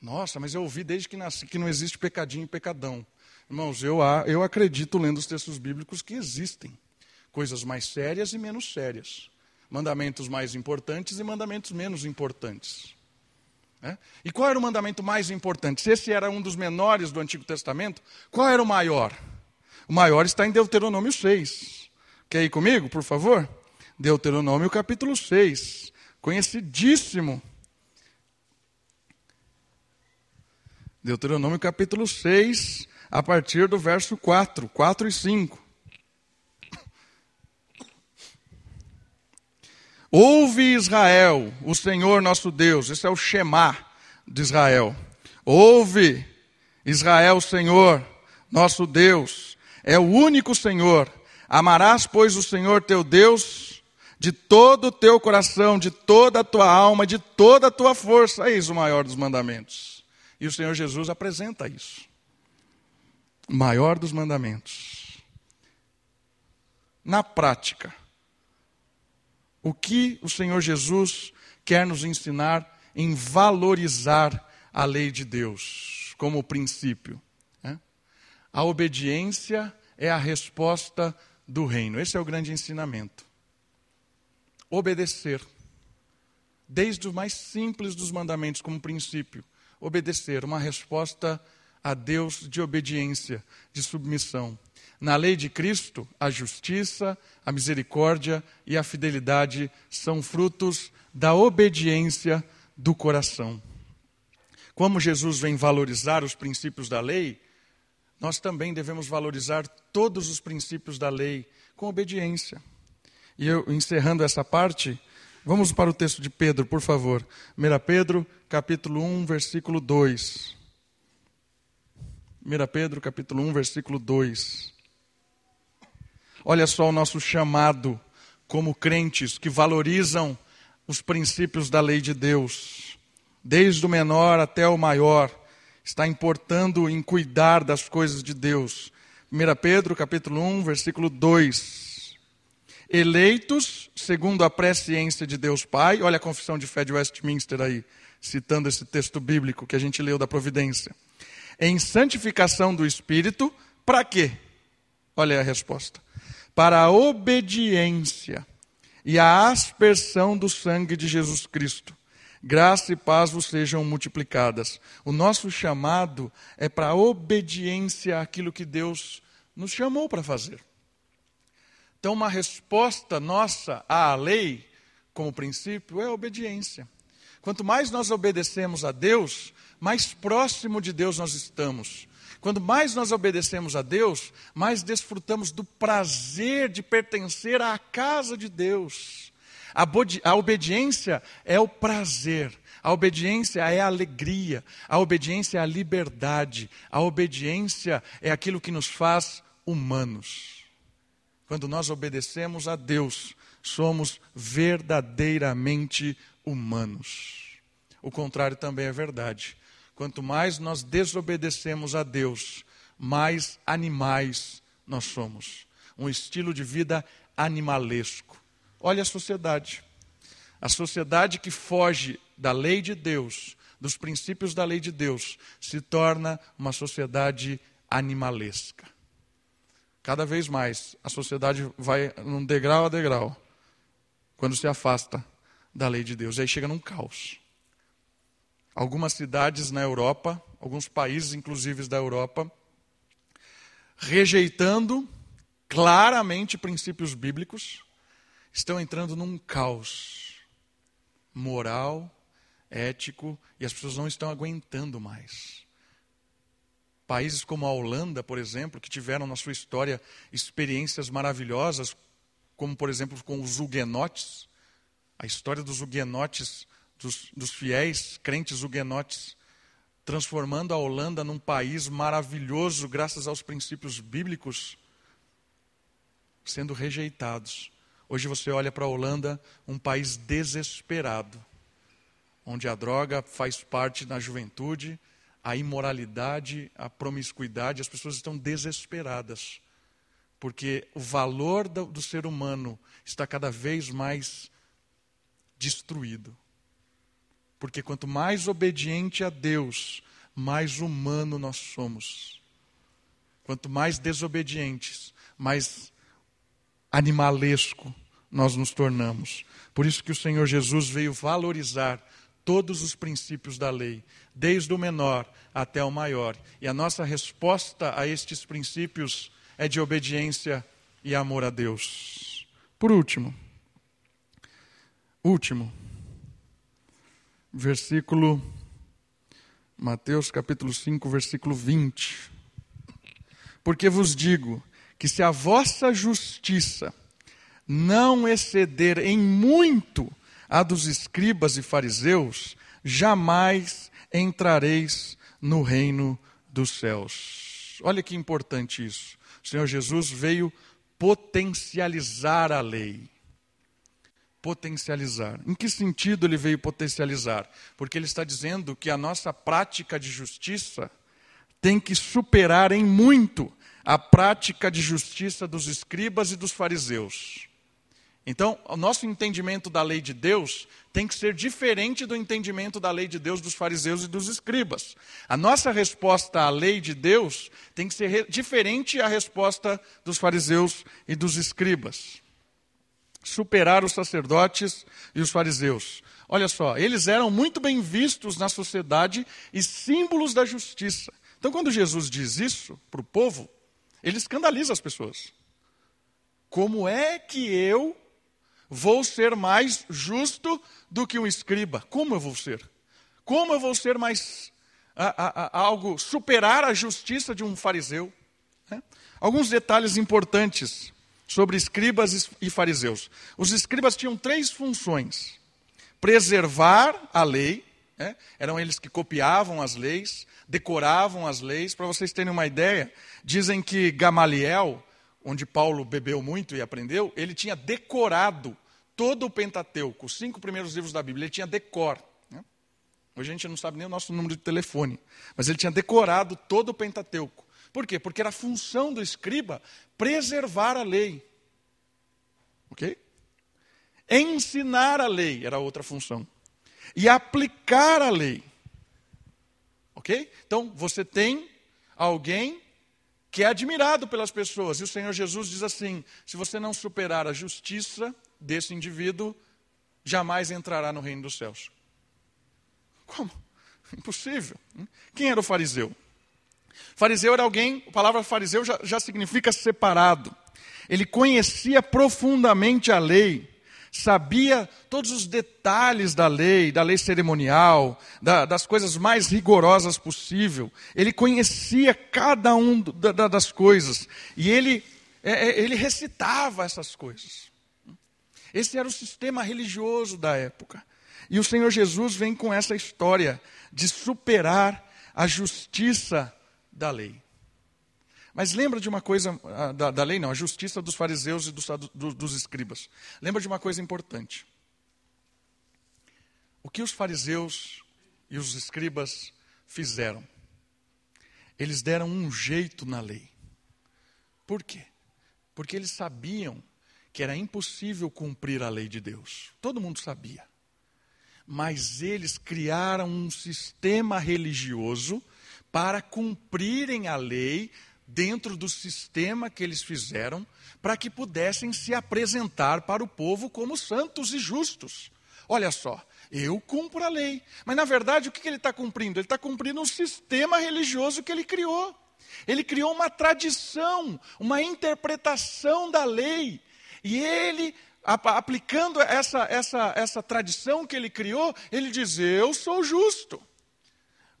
Nossa, mas eu ouvi desde que nasci que não existe pecadinho e pecadão. Irmãos, eu, eu acredito, lendo os textos bíblicos, que existem coisas mais sérias e menos sérias. Mandamentos mais importantes e mandamentos menos importantes. É? E qual era o mandamento mais importante? Se esse era um dos menores do Antigo Testamento, qual era o maior? O maior está em Deuteronômio 6. Quer ir comigo, por favor? Deuteronômio capítulo 6. Conhecidíssimo Deuteronômio capítulo 6, a partir do verso 4, 4 e 5. Ouve Israel, o Senhor nosso Deus, esse é o Shema de Israel. Ouve Israel, o Senhor nosso Deus, é o único Senhor. Amarás, pois, o Senhor teu Deus de todo o teu coração, de toda a tua alma, de toda a tua força. Eis o maior dos mandamentos. E o Senhor Jesus apresenta isso. O maior dos mandamentos. Na prática, o que o Senhor Jesus quer nos ensinar em valorizar a lei de Deus como princípio? Né? A obediência é a resposta do reino. Esse é o grande ensinamento. Obedecer. Desde o mais simples dos mandamentos, como princípio, obedecer, uma resposta a Deus de obediência, de submissão. Na lei de Cristo, a justiça, a misericórdia e a fidelidade são frutos da obediência do coração. Como Jesus vem valorizar os princípios da lei, nós também devemos valorizar todos os princípios da lei com obediência. E eu, encerrando essa parte, Vamos para o texto de Pedro, por favor. 1 Pedro, capítulo 1, versículo 2. 1 Pedro, capítulo 1, versículo 2. Olha só o nosso chamado como crentes que valorizam os princípios da lei de Deus. Desde o menor até o maior, está importando em cuidar das coisas de Deus. 1 Pedro, capítulo 1, versículo 2 eleitos segundo a presciência de Deus Pai. Olha a confissão de fé de Westminster aí, citando esse texto bíblico que a gente leu da providência. Em santificação do Espírito, para quê? Olha a resposta. Para a obediência e a aspersão do sangue de Jesus Cristo. Graça e paz vos sejam multiplicadas. O nosso chamado é para a obediência àquilo que Deus nos chamou para fazer. Então, uma resposta nossa à lei, como princípio, é a obediência. Quanto mais nós obedecemos a Deus, mais próximo de Deus nós estamos. Quanto mais nós obedecemos a Deus, mais desfrutamos do prazer de pertencer à casa de Deus. A, a obediência é o prazer, a obediência é a alegria, a obediência é a liberdade, a obediência é aquilo que nos faz humanos. Quando nós obedecemos a Deus, somos verdadeiramente humanos. O contrário também é verdade. Quanto mais nós desobedecemos a Deus, mais animais nós somos. Um estilo de vida animalesco. Olha a sociedade. A sociedade que foge da lei de Deus, dos princípios da lei de Deus, se torna uma sociedade animalesca. Cada vez mais a sociedade vai num degrau a degrau quando se afasta da lei de Deus. E aí chega num caos. Algumas cidades na Europa, alguns países inclusive da Europa, rejeitando claramente princípios bíblicos, estão entrando num caos moral, ético, e as pessoas não estão aguentando mais. Países como a Holanda, por exemplo, que tiveram na sua história experiências maravilhosas, como por exemplo com os huguenotes, a história dos huguenotes, dos, dos fiéis crentes huguenotes, transformando a Holanda num país maravilhoso graças aos princípios bíblicos, sendo rejeitados. Hoje você olha para a Holanda, um país desesperado, onde a droga faz parte da juventude, a imoralidade, a promiscuidade, as pessoas estão desesperadas, porque o valor do, do ser humano está cada vez mais destruído. Porque quanto mais obediente a Deus, mais humano nós somos. Quanto mais desobedientes, mais animalesco nós nos tornamos. Por isso que o Senhor Jesus veio valorizar todos os princípios da lei, desde o menor até o maior. E a nossa resposta a estes princípios é de obediência e amor a Deus. Por último, último, versículo, Mateus capítulo 5, versículo 20. Porque vos digo que se a vossa justiça não exceder em muito a dos escribas e fariseus, jamais entrareis no reino dos céus. Olha que importante isso. O Senhor Jesus veio potencializar a lei. Potencializar. Em que sentido ele veio potencializar? Porque ele está dizendo que a nossa prática de justiça tem que superar em muito a prática de justiça dos escribas e dos fariseus. Então, o nosso entendimento da lei de Deus tem que ser diferente do entendimento da lei de Deus dos fariseus e dos escribas. A nossa resposta à lei de Deus tem que ser diferente à resposta dos fariseus e dos escribas. Superar os sacerdotes e os fariseus. Olha só, eles eram muito bem vistos na sociedade e símbolos da justiça. Então, quando Jesus diz isso para o povo, ele escandaliza as pessoas. Como é que eu vou ser mais justo do que um escriba. Como eu vou ser? Como eu vou ser mais a, a, a, algo superar a justiça de um fariseu? Né? Alguns detalhes importantes sobre escribas e fariseus. Os escribas tinham três funções: preservar a lei, né? eram eles que copiavam as leis, decoravam as leis. Para vocês terem uma ideia, dizem que Gamaliel, onde Paulo bebeu muito e aprendeu, ele tinha decorado todo o Pentateuco, os cinco primeiros livros da Bíblia, ele tinha decor. Né? Hoje a gente não sabe nem o nosso número de telefone, mas ele tinha decorado todo o Pentateuco. Por quê? Porque era a função do escriba preservar a lei. Ok? Ensinar a lei era outra função. E aplicar a lei. Ok? Então, você tem alguém que é admirado pelas pessoas. E o Senhor Jesus diz assim: se você não superar a justiça desse indivíduo, jamais entrará no reino dos céus. Como? Impossível. Quem era o fariseu? Fariseu era alguém, a palavra fariseu já, já significa separado. Ele conhecia profundamente a lei sabia todos os detalhes da lei, da lei cerimonial, da, das coisas mais rigorosas possível. Ele conhecia cada um da, das coisas e ele, é, é, ele recitava essas coisas. Esse era o sistema religioso da época. E o Senhor Jesus vem com essa história de superar a justiça da lei. Mas lembra de uma coisa, ah, da, da lei não, a justiça dos fariseus e dos, dos, dos escribas. Lembra de uma coisa importante. O que os fariseus e os escribas fizeram? Eles deram um jeito na lei. Por quê? Porque eles sabiam que era impossível cumprir a lei de Deus. Todo mundo sabia. Mas eles criaram um sistema religioso para cumprirem a lei dentro do sistema que eles fizeram, para que pudessem se apresentar para o povo como santos e justos. Olha só, eu cumpro a lei. Mas na verdade, o que ele está cumprindo? Ele está cumprindo um sistema religioso que ele criou. Ele criou uma tradição, uma interpretação da lei. E ele, aplicando essa, essa, essa tradição que ele criou, ele diz: Eu sou justo.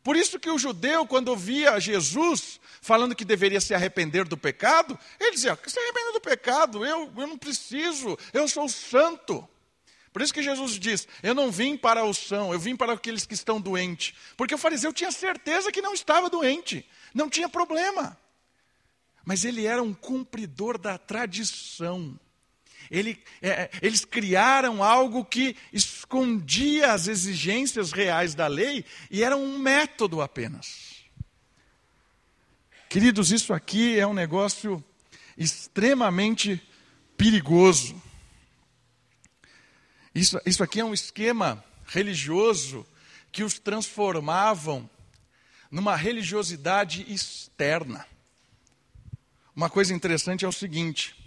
Por isso que o judeu, quando via Jesus falando que deveria se arrepender do pecado, ele dizia: se arrependa do pecado, eu, eu não preciso, eu sou santo. Por isso que Jesus diz: Eu não vim para o são, eu vim para aqueles que estão doentes. Porque o fariseu tinha certeza que não estava doente, não tinha problema. Mas ele era um cumpridor da tradição. Ele, é, eles criaram algo que escondia as exigências reais da lei e era um método apenas. Queridos, isso aqui é um negócio extremamente perigoso. Isso, isso aqui é um esquema religioso que os transformavam numa religiosidade externa. Uma coisa interessante é o seguinte: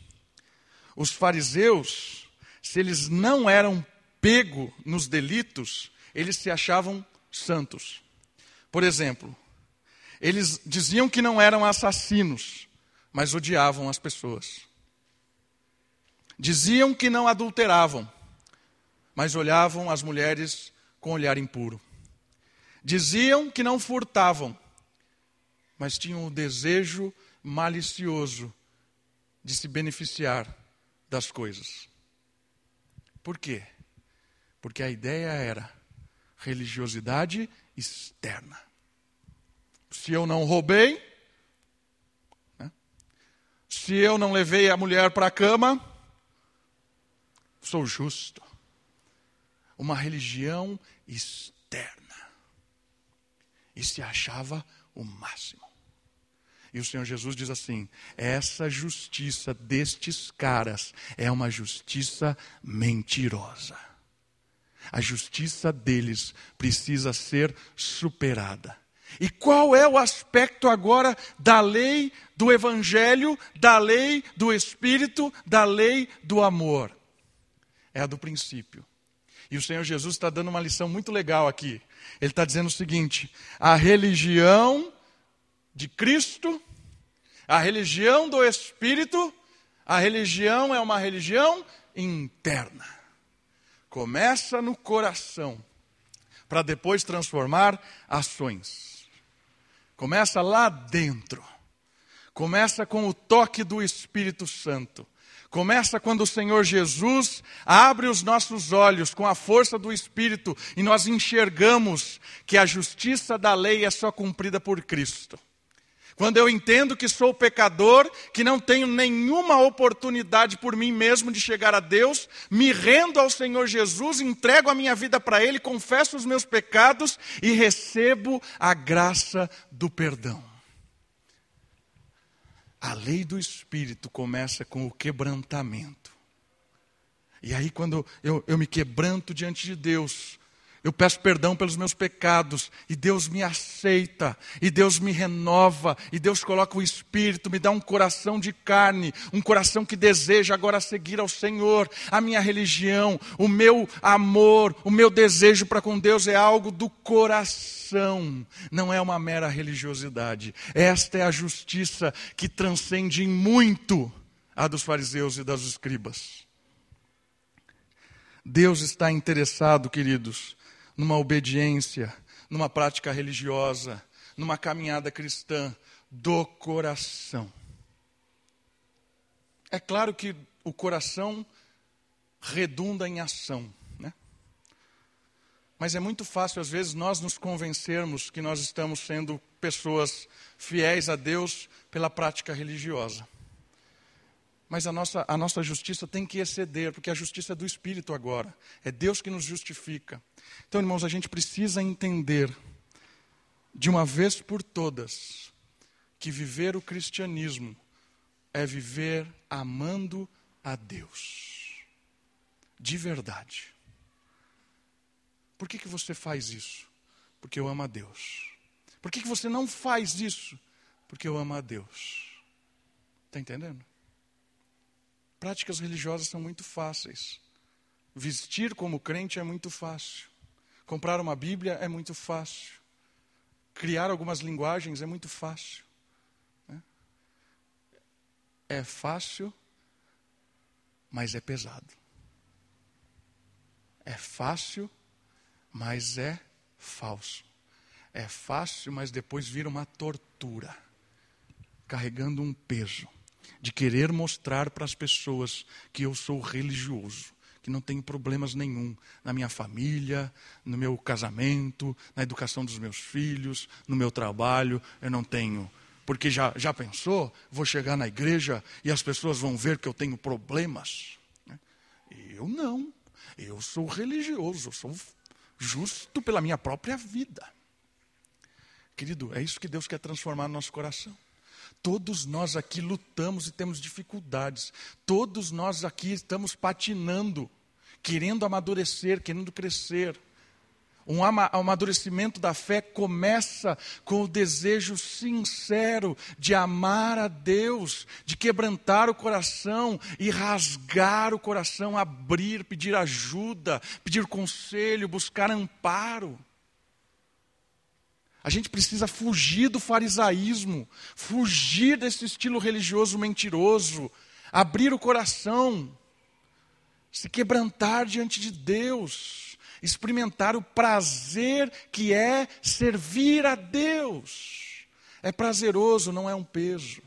os fariseus, se eles não eram pego nos delitos, eles se achavam santos. Por exemplo, eles diziam que não eram assassinos, mas odiavam as pessoas. Diziam que não adulteravam, mas olhavam as mulheres com olhar impuro. Diziam que não furtavam, mas tinham o desejo malicioso de se beneficiar das coisas. Por quê? Porque a ideia era religiosidade externa. Se eu não roubei, né? se eu não levei a mulher para a cama, sou justo. Uma religião externa. E se achava o máximo. E o Senhor Jesus diz assim: essa justiça destes caras é uma justiça mentirosa. A justiça deles precisa ser superada. E qual é o aspecto agora da lei do Evangelho, da lei do Espírito, da lei do amor? É a do princípio. E o Senhor Jesus está dando uma lição muito legal aqui. Ele está dizendo o seguinte: a religião de Cristo, a religião do Espírito, a religião é uma religião interna. Começa no coração, para depois transformar ações. Começa lá dentro. Começa com o toque do Espírito Santo. Começa quando o Senhor Jesus abre os nossos olhos com a força do Espírito e nós enxergamos que a justiça da lei é só cumprida por Cristo. Quando eu entendo que sou pecador, que não tenho nenhuma oportunidade por mim mesmo de chegar a Deus, me rendo ao Senhor Jesus, entrego a minha vida para Ele, confesso os meus pecados e recebo a graça do perdão. A lei do Espírito começa com o quebrantamento. E aí, quando eu, eu me quebranto diante de Deus, eu peço perdão pelos meus pecados, e Deus me aceita, e Deus me renova, e Deus coloca o Espírito, me dá um coração de carne, um coração que deseja agora seguir ao Senhor. A minha religião, o meu amor, o meu desejo para com Deus é algo do coração, não é uma mera religiosidade. Esta é a justiça que transcende muito a dos fariseus e das escribas. Deus está interessado, queridos, numa obediência, numa prática religiosa, numa caminhada cristã do coração. É claro que o coração redunda em ação, né? Mas é muito fácil, às vezes, nós nos convencermos que nós estamos sendo pessoas fiéis a Deus pela prática religiosa. Mas a nossa, a nossa justiça tem que exceder, porque a justiça é do Espírito agora. É Deus que nos justifica. Então, irmãos, a gente precisa entender, de uma vez por todas, que viver o cristianismo é viver amando a Deus. De verdade. Por que, que você faz isso? Porque eu amo a Deus. Por que, que você não faz isso? Porque eu amo a Deus. Está entendendo? Práticas religiosas são muito fáceis. Vestir como crente é muito fácil. Comprar uma Bíblia é muito fácil. Criar algumas linguagens é muito fácil. Né? É fácil, mas é pesado. É fácil, mas é falso. é fácil, mas depois vira uma tortura, carregando um peso de querer mostrar para as pessoas que eu sou religioso, que não tenho problemas nenhum na minha família, no meu casamento, na educação dos meus filhos, no meu trabalho, eu não tenho. Porque já, já pensou? Vou chegar na igreja e as pessoas vão ver que eu tenho problemas. Eu não. Eu sou religioso, eu sou justo pela minha própria vida. Querido, é isso que Deus quer transformar no nosso coração. Todos nós aqui lutamos e temos dificuldades. Todos nós aqui estamos patinando, querendo amadurecer, querendo crescer. Um amadurecimento da fé começa com o desejo sincero de amar a Deus, de quebrantar o coração e rasgar o coração, abrir, pedir ajuda, pedir conselho, buscar amparo. A gente precisa fugir do farisaísmo, fugir desse estilo religioso mentiroso, abrir o coração, se quebrantar diante de Deus, experimentar o prazer que é servir a Deus. É prazeroso, não é um peso.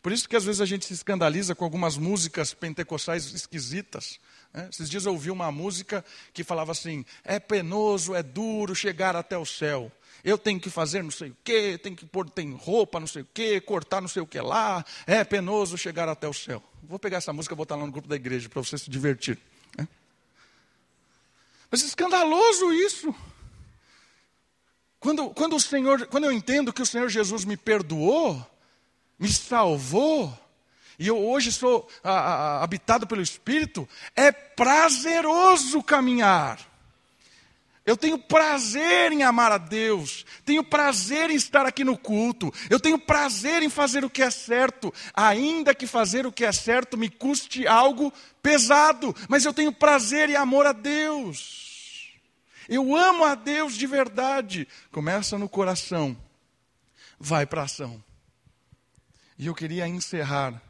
Por isso que às vezes a gente se escandaliza com algumas músicas pentecostais esquisitas. Né? Esses dias eu ouvi uma música que falava assim: é penoso, é duro chegar até o céu eu tenho que fazer não sei o quê, tenho que pôr tem roupa não sei o quê, cortar não sei o que lá, é penoso chegar até o céu. Vou pegar essa música e botar lá no grupo da igreja para você se divertir. Né? Mas é escandaloso isso. Quando, quando o Senhor, quando eu entendo que o Senhor Jesus me perdoou, me salvou, e eu hoje sou a, a, habitado pelo Espírito, é prazeroso caminhar. Eu tenho prazer em amar a Deus, tenho prazer em estar aqui no culto, eu tenho prazer em fazer o que é certo, ainda que fazer o que é certo me custe algo pesado, mas eu tenho prazer e amor a Deus. Eu amo a Deus de verdade. Começa no coração, vai para a ação. E eu queria encerrar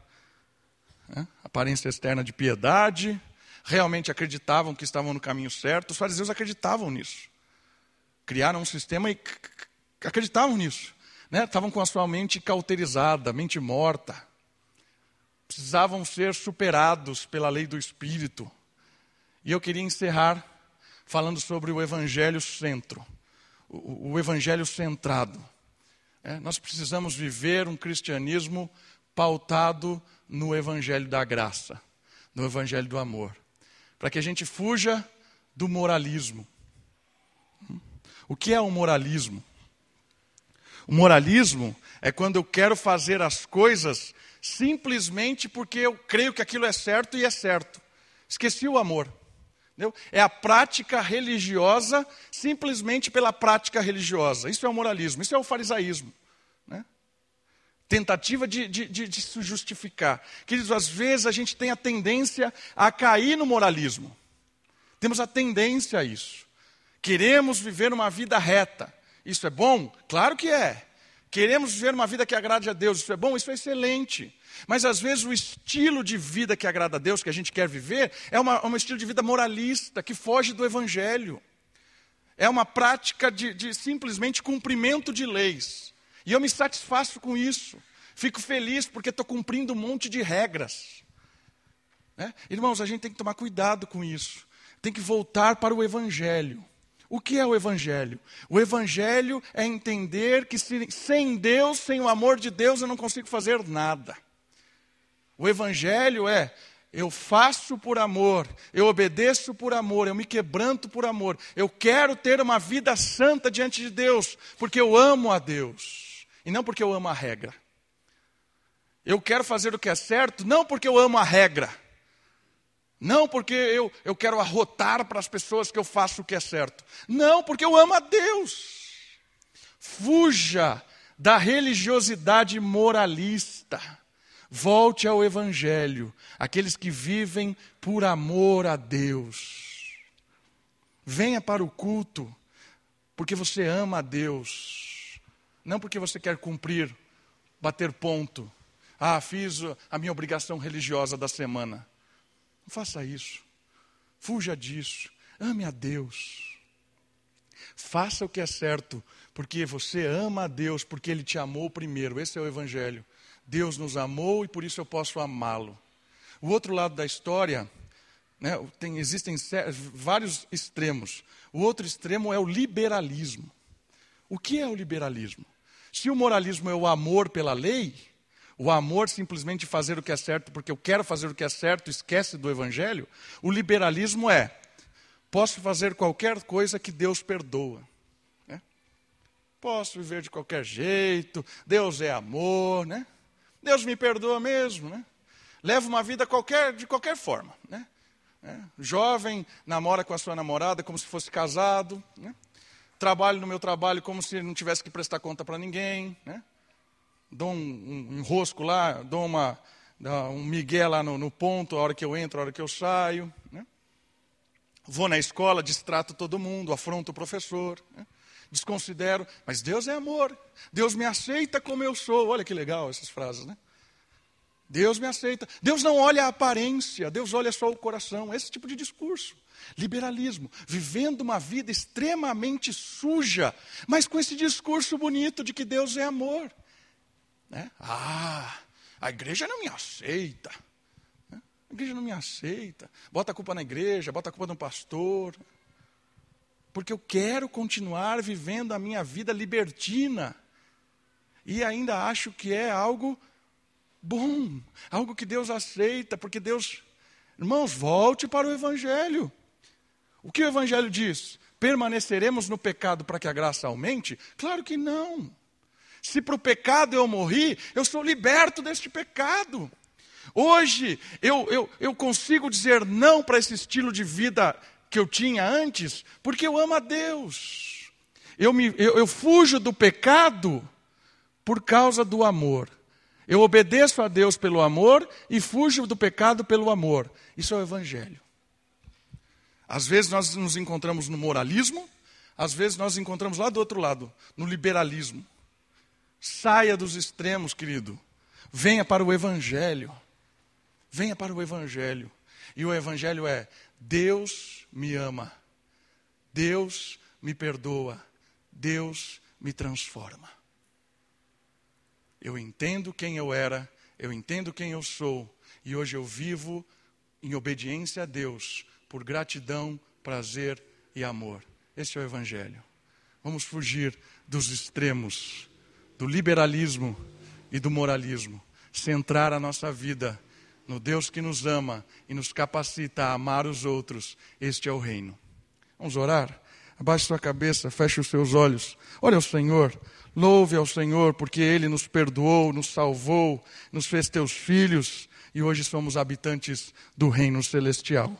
né, aparência externa de piedade, realmente acreditavam que estavam no caminho certo, os fariseus acreditavam nisso. Criaram um sistema e acreditavam nisso. Né? Estavam com a sua mente cauterizada, mente morta. Precisavam ser superados pela lei do Espírito. E eu queria encerrar falando sobre o Evangelho centro, o, o Evangelho centrado. É, nós precisamos viver um cristianismo pautado no Evangelho da graça, no Evangelho do amor para que a gente fuja do moralismo. O que é o moralismo? O moralismo é quando eu quero fazer as coisas simplesmente porque eu creio que aquilo é certo e é certo. Esqueci o amor. Entendeu? É a prática religiosa simplesmente pela prática religiosa. Isso é o moralismo, isso é o farisaísmo. Tentativa de, de, de, de se justificar. Queridos, às vezes a gente tem a tendência a cair no moralismo. Temos a tendência a isso. Queremos viver uma vida reta. Isso é bom? Claro que é. Queremos viver uma vida que agrade a Deus. Isso é bom? Isso é excelente. Mas às vezes o estilo de vida que agrada a Deus, que a gente quer viver, é uma, um estilo de vida moralista, que foge do Evangelho. É uma prática de, de simplesmente cumprimento de leis. E eu me satisfaço com isso. Fico feliz porque estou cumprindo um monte de regras. Né? Irmãos, a gente tem que tomar cuidado com isso. Tem que voltar para o Evangelho. O que é o Evangelho? O Evangelho é entender que sem Deus, sem o amor de Deus, eu não consigo fazer nada. O Evangelho é eu faço por amor, eu obedeço por amor, eu me quebranto por amor. Eu quero ter uma vida santa diante de Deus, porque eu amo a Deus. E não porque eu amo a regra. Eu quero fazer o que é certo, não porque eu amo a regra. Não porque eu, eu quero arrotar para as pessoas que eu faço o que é certo. Não, porque eu amo a Deus. Fuja da religiosidade moralista. Volte ao Evangelho, aqueles que vivem por amor a Deus. Venha para o culto, porque você ama a Deus não porque você quer cumprir, bater ponto. Ah, fiz a minha obrigação religiosa da semana. Não faça isso. Fuja disso. Ame a Deus. Faça o que é certo, porque você ama a Deus, porque Ele te amou primeiro. Esse é o Evangelho. Deus nos amou e por isso eu posso amá-lo. O outro lado da história, né, tem, existem vários extremos. O outro extremo é o liberalismo. O que é o liberalismo? Se o moralismo é o amor pela lei, o amor simplesmente fazer o que é certo porque eu quero fazer o que é certo, esquece do evangelho, o liberalismo é posso fazer qualquer coisa que Deus perdoa. Né? Posso viver de qualquer jeito, Deus é amor, né? Deus me perdoa mesmo, né? Uma vida qualquer, de qualquer forma, né? É. Jovem, namora com a sua namorada como se fosse casado, né? Trabalho no meu trabalho como se não tivesse que prestar conta para ninguém, né? dou um, um, lá, dou uma, um migué lá no, no, ponto, a hora que eu entro, a hora que eu saio. Né? Vou na escola, distrato todo mundo, afronto o professor, né? desconsidero, mas Deus é amor, Deus me aceita como eu sou. Olha que legal essas frases, né? Deus me aceita. Deus não olha a aparência, Deus olha só o coração. Esse tipo de discurso. Liberalismo, vivendo uma vida extremamente suja, mas com esse discurso bonito de que Deus é amor. Né? Ah, a igreja não me aceita. Né? A igreja não me aceita. Bota a culpa na igreja, bota a culpa no pastor. Porque eu quero continuar vivendo a minha vida libertina. E ainda acho que é algo bom, algo que Deus aceita, porque Deus. Irmãos, volte para o Evangelho. O que o Evangelho diz? Permaneceremos no pecado para que a graça aumente? Claro que não. Se para o pecado eu morri, eu sou liberto deste pecado. Hoje eu, eu, eu consigo dizer não para esse estilo de vida que eu tinha antes, porque eu amo a Deus. Eu, me, eu, eu fujo do pecado por causa do amor. Eu obedeço a Deus pelo amor e fujo do pecado pelo amor. Isso é o Evangelho. Às vezes nós nos encontramos no moralismo, às vezes nós nos encontramos lá do outro lado, no liberalismo. Saia dos extremos, querido. Venha para o Evangelho. Venha para o Evangelho. E o Evangelho é: Deus me ama, Deus me perdoa, Deus me transforma. Eu entendo quem eu era, eu entendo quem eu sou, e hoje eu vivo em obediência a Deus, por gratidão, prazer e amor. Esse é o Evangelho. Vamos fugir dos extremos, do liberalismo e do moralismo. Centrar a nossa vida no Deus que nos ama e nos capacita a amar os outros. Este é o reino. Vamos orar? Abaixe sua cabeça, feche os seus olhos. Olha o Senhor. Louve ao Senhor, porque Ele nos perdoou, nos salvou, nos fez teus filhos e hoje somos habitantes do reino celestial.